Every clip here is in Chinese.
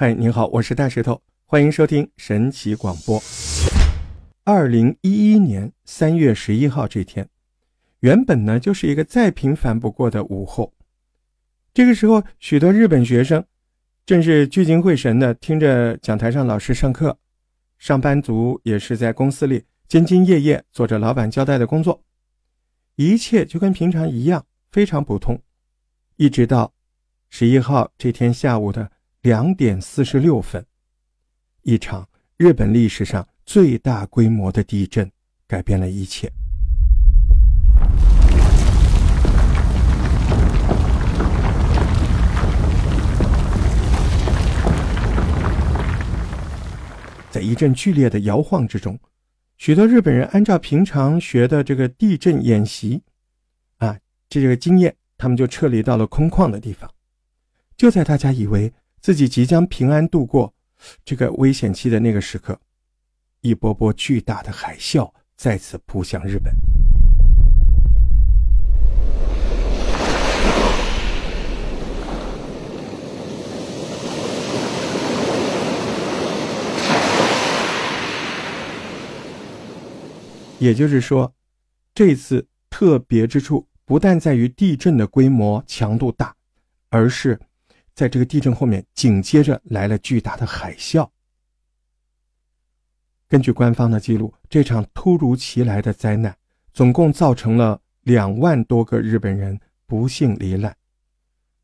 嗨，您好，我是大石头，欢迎收听神奇广播。二零一一年三月十一号这天，原本呢就是一个再平凡不过的午后。这个时候，许多日本学生正是聚精会神的听着讲台上老师上课，上班族也是在公司里兢兢业业做着老板交代的工作，一切就跟平常一样，非常普通。一直到十一号这天下午的。两点四十六分，一场日本历史上最大规模的地震改变了一切。在一阵剧烈的摇晃之中，许多日本人按照平常学的这个地震演习，啊，这个经验，他们就撤离到了空旷的地方。就在大家以为。自己即将平安度过这个危险期的那个时刻，一波波巨大的海啸再次扑向日本。也就是说，这次特别之处不但在于地震的规模强度大，而是。在这个地震后面，紧接着来了巨大的海啸。根据官方的记录，这场突如其来的灾难总共造成了两万多个日本人不幸罹难，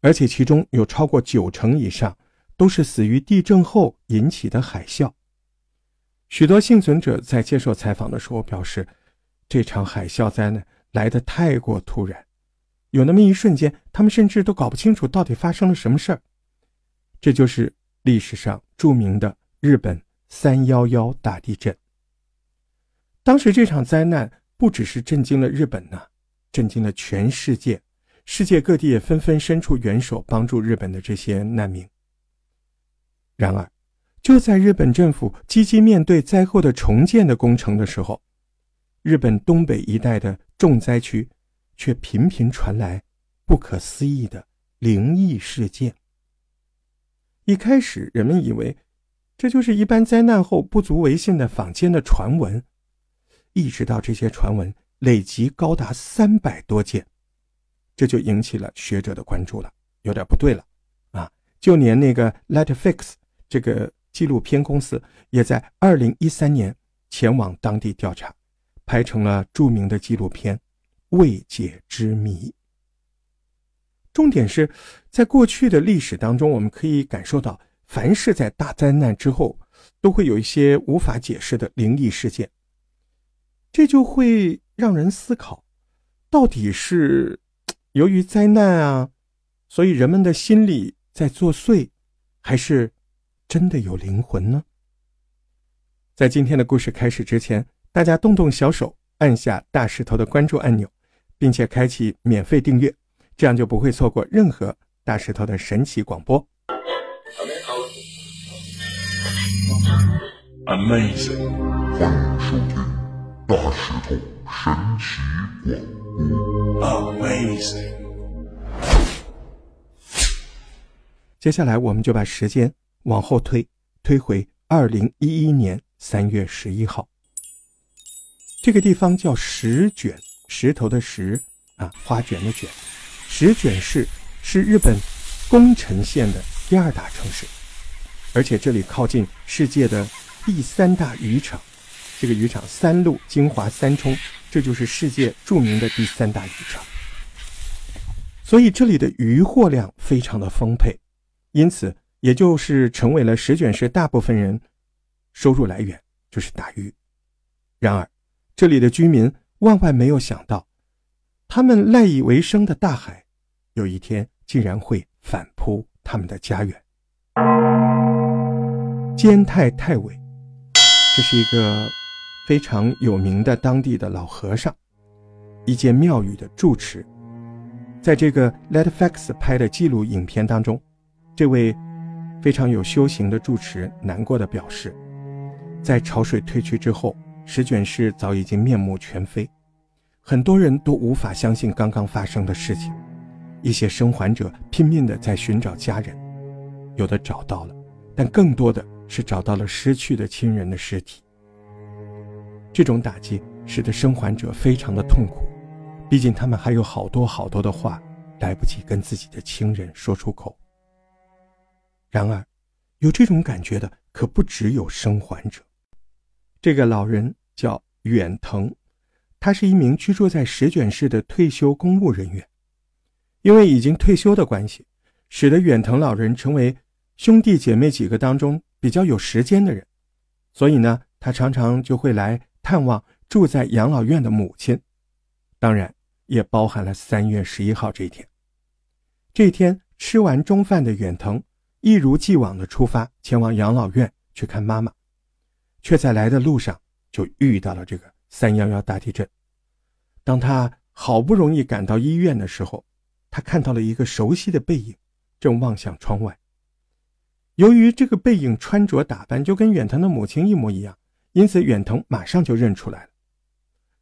而且其中有超过九成以上都是死于地震后引起的海啸。许多幸存者在接受采访的时候表示，这场海啸灾难来得太过突然。有那么一瞬间，他们甚至都搞不清楚到底发生了什么事儿。这就是历史上著名的日本三幺幺大地震。当时这场灾难不只是震惊了日本呢，震惊了全世界，世界各地也纷纷伸出援手帮助日本的这些难民。然而，就在日本政府积极面对灾后的重建的工程的时候，日本东北一带的重灾区。却频频传来不可思议的灵异事件。一开始，人们以为这就是一般灾难后不足为信的坊间的传闻，一直到这些传闻累积高达三百多件，这就引起了学者的关注了。有点不对了啊！就连那个 Letfix 这个纪录片公司，也在二零一三年前往当地调查，拍成了著名的纪录片。未解之谜。重点是在过去的历史当中，我们可以感受到，凡是在大灾难之后，都会有一些无法解释的灵异事件。这就会让人思考，到底是由于灾难啊，所以人们的心理在作祟，还是真的有灵魂呢？在今天的故事开始之前，大家动动小手，按下大石头的关注按钮。并且开启免费订阅，这样就不会错过任何大石头的神奇广播。Amazing，欢迎收听大石头神奇广播。Amazing，接下来我们就把时间往后推，推回二零一一年三月十一号。这个地方叫石卷。石头的石啊，花卷的卷，石卷市是日本宫城县的第二大城市，而且这里靠近世界的第三大渔场。这个渔场三鹿、金华、三冲，这就是世界著名的第三大渔场。所以这里的渔获量非常的丰沛，因此也就是成为了石卷市大部分人收入来源，就是打鱼。然而，这里的居民。万万没有想到，他们赖以为生的大海，有一天竟然会反扑他们的家园。兼太太尾，这是一个非常有名的当地的老和尚，一间庙宇的住持。在这个 Letfax 拍的记录影片当中，这位非常有修行的住持难过的表示，在潮水退去之后。石卷市早已经面目全非，很多人都无法相信刚刚发生的事情。一些生还者拼命地在寻找家人，有的找到了，但更多的是找到了失去的亲人的尸体。这种打击使得生还者非常的痛苦，毕竟他们还有好多好多的话来不及跟自己的亲人说出口。然而，有这种感觉的可不只有生还者。这个老人叫远藤，他是一名居住在石卷市的退休公务人员。因为已经退休的关系，使得远藤老人成为兄弟姐妹几个当中比较有时间的人，所以呢，他常常就会来探望住在养老院的母亲，当然也包含了三月十一号这一天。这天吃完中饭的远藤，一如既往的出发前往养老院去看妈妈，却在来的路上就遇到了这个三幺幺大地震。当他好不容易赶到医院的时候，他看到了一个熟悉的背影，正望向窗外。由于这个背影穿着打扮就跟远藤的母亲一模一样，因此远藤马上就认出来了。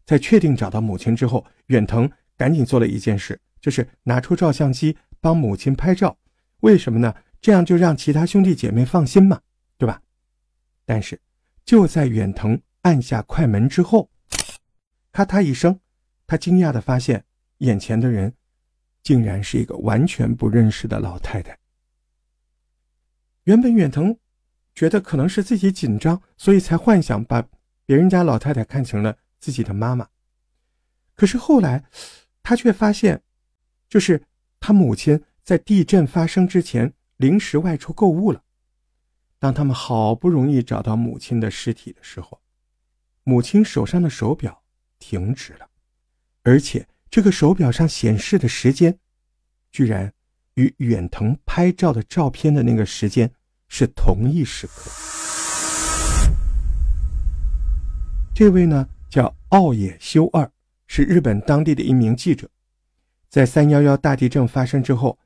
在确定找到母亲之后，远藤赶紧做了一件事，就是拿出照相机帮母亲拍照。为什么呢？这样就让其他兄弟姐妹放心嘛，对吧？但是就在远藤按下快门之后，咔嗒一声，他惊讶地发现眼前的人。竟然是一个完全不认识的老太太。原本远藤觉得可能是自己紧张，所以才幻想把别人家老太太看成了自己的妈妈。可是后来，他却发现，就是他母亲在地震发生之前临时外出购物了。当他们好不容易找到母亲的尸体的时候，母亲手上的手表停止了，而且。这个手表上显示的时间，居然与远藤拍照的照片的那个时间是同一时刻。这位呢叫奥野修二，是日本当地的一名记者。在三幺幺大地震发生之后，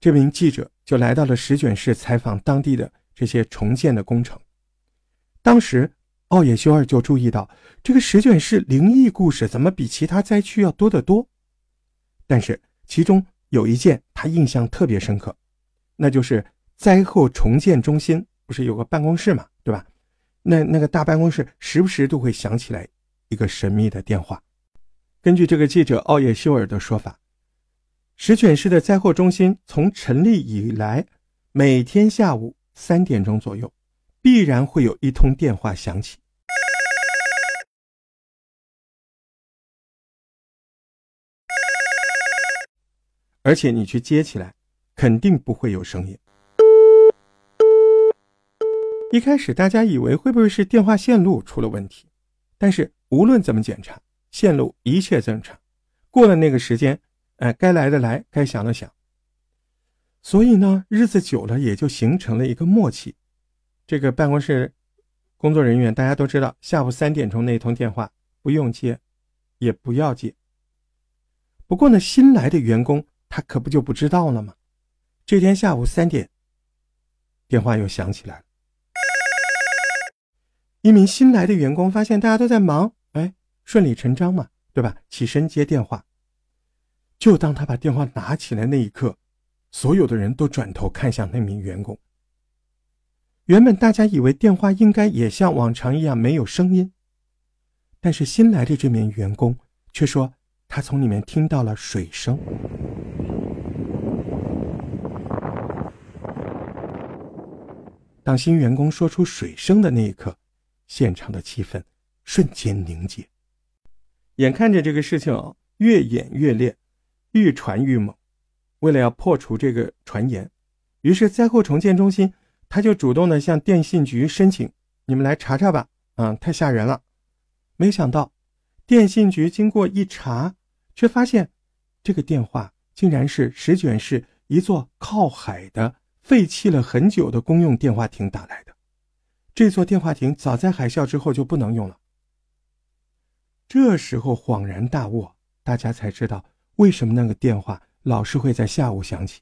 这名记者就来到了石卷市采访当地的这些重建的工程。当时。奥野修二就注意到，这个石卷市灵异故事怎么比其他灾区要多得多。但是其中有一件他印象特别深刻，那就是灾后重建中心不是有个办公室嘛，对吧？那那个大办公室时不时都会响起来一个神秘的电话。根据这个记者奥野修尔的说法，石卷市的灾后中心从成立以来，每天下午三点钟左右，必然会有一通电话响起。而且你去接起来，肯定不会有声音。一开始大家以为会不会是电话线路出了问题，但是无论怎么检查，线路一切正常。过了那个时间，哎，该来的来，该想的想。所以呢，日子久了也就形成了一个默契。这个办公室工作人员大家都知道，下午三点钟那通电话不用接，也不要接。不过呢，新来的员工。他可不就不知道了吗？这天下午三点，电话又响起来了。一名新来的员工发现大家都在忙，哎，顺理成章嘛，对吧？起身接电话。就当他把电话拿起来那一刻，所有的人都转头看向那名员工。原本大家以为电话应该也像往常一样没有声音，但是新来的这名员工却说他从里面听到了水声。当新员工说出水声的那一刻，现场的气氛瞬间凝结。眼看着这个事情越演越烈，愈传愈猛。为了要破除这个传言，于是灾后重建中心他就主动的向电信局申请：“你们来查查吧，啊，太吓人了。”没想到，电信局经过一查，却发现这个电话竟然是石卷市一座靠海的。废弃了很久的公用电话亭打来的，这座电话亭早在海啸之后就不能用了。这时候恍然大悟，大家才知道为什么那个电话老是会在下午响起。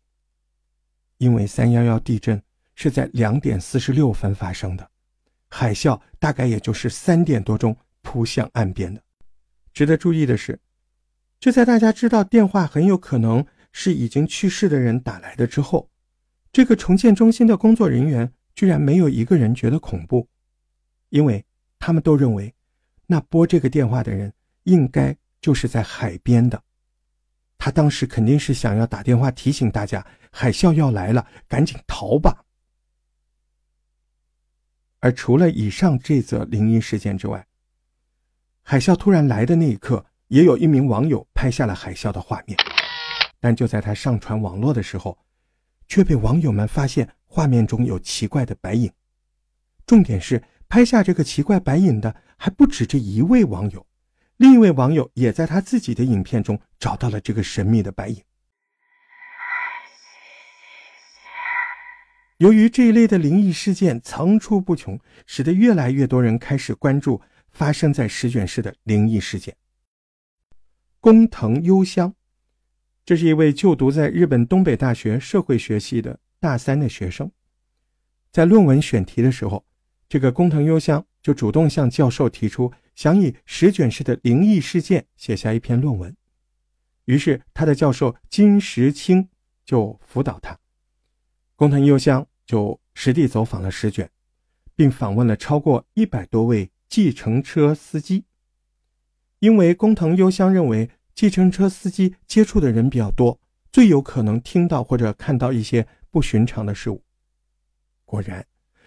因为三幺幺地震是在两点四十六分发生的，海啸大概也就是三点多钟扑向岸边的。值得注意的是，就在大家知道电话很有可能是已经去世的人打来的之后。这个重建中心的工作人员居然没有一个人觉得恐怖，因为他们都认为，那拨这个电话的人应该就是在海边的，他当时肯定是想要打电话提醒大家海啸要来了，赶紧逃吧。而除了以上这则灵异事件之外，海啸突然来的那一刻，也有一名网友拍下了海啸的画面，但就在他上传网络的时候，却被网友们发现画面中有奇怪的白影。重点是，拍下这个奇怪白影的还不止这一位网友，另一位网友也在他自己的影片中找到了这个神秘的白影。由于这一类的灵异事件层出不穷，使得越来越多人开始关注发生在石卷市的灵异事件。工藤优香，这是一位就读在日本东北大学社会学系的大三的学生。在论文选题的时候，这个工藤优香就主动向教授提出，想以石卷市的灵异事件写下一篇论文。于是，他的教授金石清就辅导他。工藤优香就实地走访了石卷，并访问了超过一百多位计程车司机。因为工藤优香认为计程车司机接触的人比较多，最有可能听到或者看到一些不寻常的事物。果然，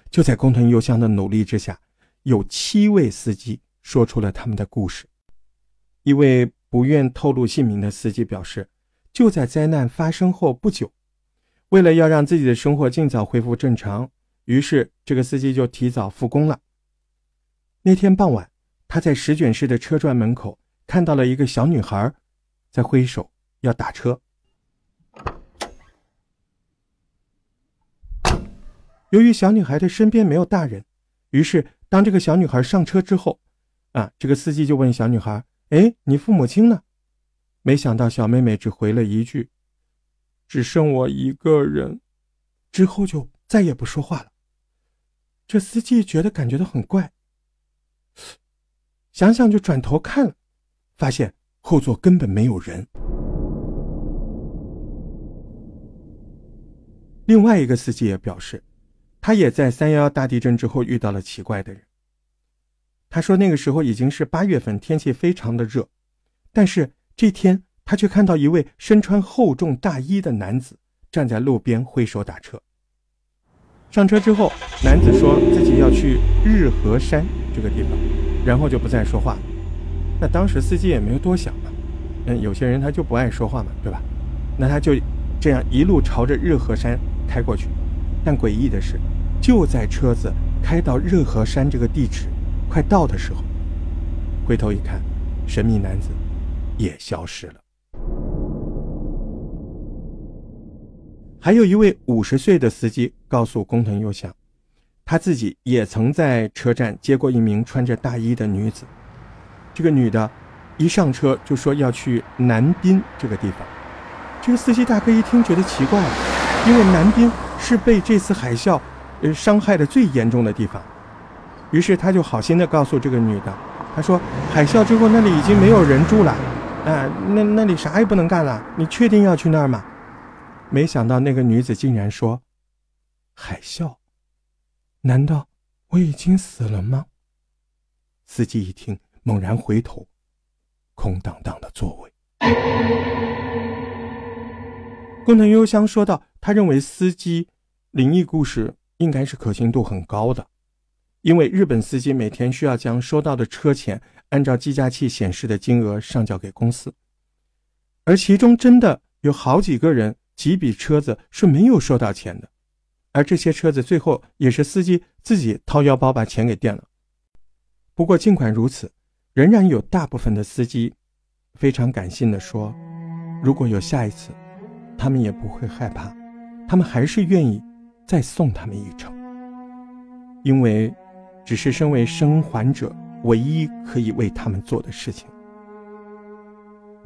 就在工藤优香的努力之下，有七位司机说出了他们的故事。一位不愿透露姓名的司机表示，就在灾难发生后不久。为了要让自己的生活尽早恢复正常，于是这个司机就提早复工了。那天傍晚，他在石卷市的车站门口看到了一个小女孩，在挥手要打车。由于小女孩的身边没有大人，于是当这个小女孩上车之后，啊，这个司机就问小女孩：“哎，你父母亲呢？”没想到小妹妹只回了一句。只剩我一个人，之后就再也不说话了。这司机觉得感觉到很怪，想想就转头看了，发现后座根本没有人。另外一个司机也表示，他也在三幺幺大地震之后遇到了奇怪的人。他说那个时候已经是八月份，天气非常的热，但是这天。他却看到一位身穿厚重大衣的男子站在路边挥手打车。上车之后，男子说自己要去日和山这个地方，然后就不再说话。那当时司机也没有多想嘛，嗯，有些人他就不爱说话嘛，对吧？那他就这样一路朝着日和山开过去。但诡异的是，就在车子开到日和山这个地址快到的时候，回头一看，神秘男子也消失了。还有一位五十岁的司机告诉工藤优香，他自己也曾在车站接过一名穿着大衣的女子。这个女的，一上车就说要去南滨这个地方。这个司机大哥一听觉得奇怪，因为南滨是被这次海啸，呃，伤害的最严重的地方。于是他就好心的告诉这个女的，他说海啸之后那里已经没有人住了，啊，那那里啥也不能干了。你确定要去那儿吗？没想到那个女子竟然说：“海啸，难道我已经死了吗？”司机一听，猛然回头，空荡荡的座位。工藤幽香说道：“他认为司机灵异故事应该是可信度很高的，因为日本司机每天需要将收到的车钱按照计价器显示的金额上交给公司，而其中真的有好几个人。”几笔车子是没有收到钱的，而这些车子最后也是司机自己掏腰包把钱给垫了。不过尽管如此，仍然有大部分的司机非常感性的说，如果有下一次，他们也不会害怕，他们还是愿意再送他们一程，因为只是身为生还者唯一可以为他们做的事情。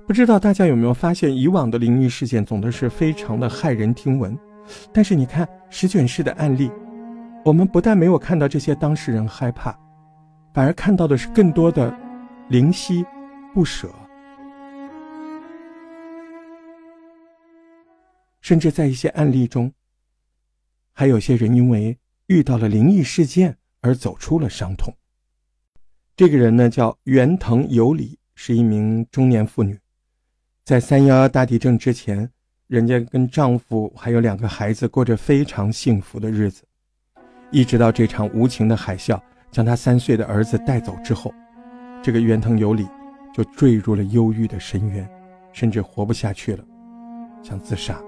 不知道大家有没有发现，以往的灵异事件总的是非常的骇人听闻，但是你看石卷市的案例，我们不但没有看到这些当事人害怕，反而看到的是更多的灵犀不舍，甚至在一些案例中，还有些人因为遇到了灵异事件而走出了伤痛。这个人呢叫袁腾有礼，是一名中年妇女，在三幺幺大地震之前，人家跟丈夫还有两个孩子过着非常幸福的日子，一直到这场无情的海啸将她三岁的儿子带走之后，这个袁腾有礼就坠入了忧郁的深渊，甚至活不下去了，想自杀。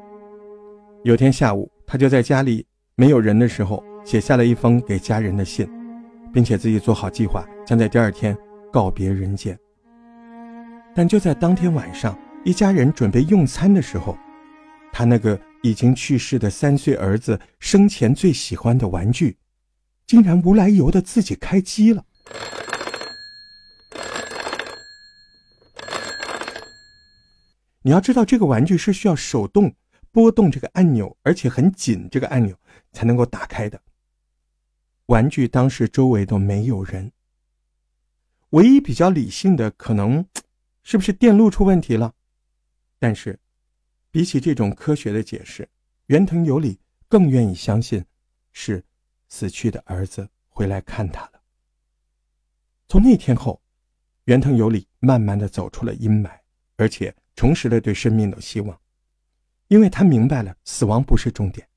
有天下午，他就在家里没有人的时候，写下了一封给家人的信。并且自己做好计划，将在第二天告别人间。但就在当天晚上，一家人准备用餐的时候，他那个已经去世的三岁儿子生前最喜欢的玩具，竟然无来由的自己开机了。你要知道，这个玩具是需要手动拨动这个按钮，而且很紧，这个按钮才能够打开的。玩具当时周围都没有人，唯一比较理性的可能，是不是电路出问题了？但是，比起这种科学的解释，袁腾有理更愿意相信，是死去的儿子回来看他了。从那天后，袁腾有理慢慢的走出了阴霾，而且重拾了对生命的希望，因为他明白了，死亡不是终点，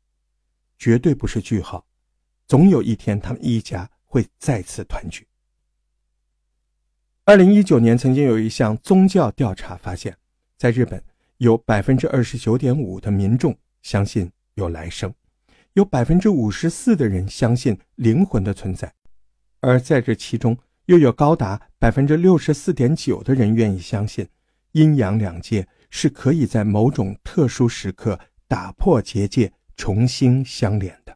绝对不是句号。总有一天，他们一家会再次团聚。二零一九年，曾经有一项宗教调查发现，在日本有百分之二十九点五的民众相信有来生，有百分之五十四的人相信灵魂的存在，而在这其中，又有高达百分之六十四点九的人愿意相信阴阳两界是可以在某种特殊时刻打破结界，重新相连的。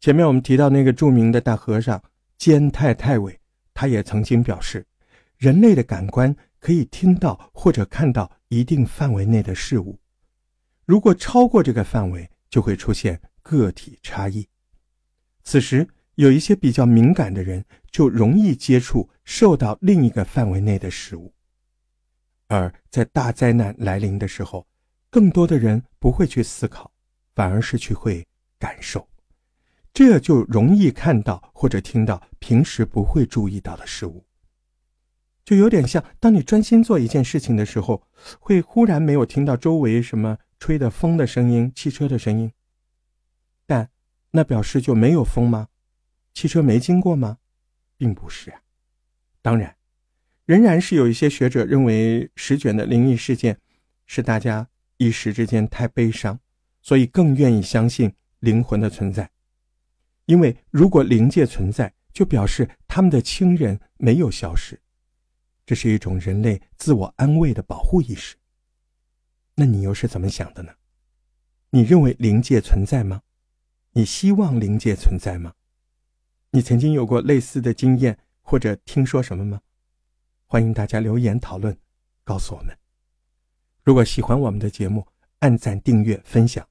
前面我们提到那个著名的大和尚兼太太伟，他也曾经表示，人类的感官可以听到或者看到一定范围内的事物，如果超过这个范围，就会出现个体差异。此时，有一些比较敏感的人就容易接触受到另一个范围内的事物，而在大灾难来临的时候，更多的人不会去思考，反而是去会感受。这就容易看到或者听到平时不会注意到的事物，就有点像当你专心做一件事情的时候，会忽然没有听到周围什么吹的风的声音、汽车的声音。但那表示就没有风吗？汽车没经过吗？并不是啊。当然，仍然是有一些学者认为石卷的灵异事件是大家一时之间太悲伤，所以更愿意相信灵魂的存在。因为如果灵界存在，就表示他们的亲人没有消失，这是一种人类自我安慰的保护意识。那你又是怎么想的呢？你认为灵界存在吗？你希望灵界存在吗？你曾经有过类似的经验或者听说什么吗？欢迎大家留言讨论，告诉我们。如果喜欢我们的节目，按赞、订阅、分享。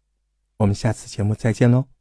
我们下次节目再见喽。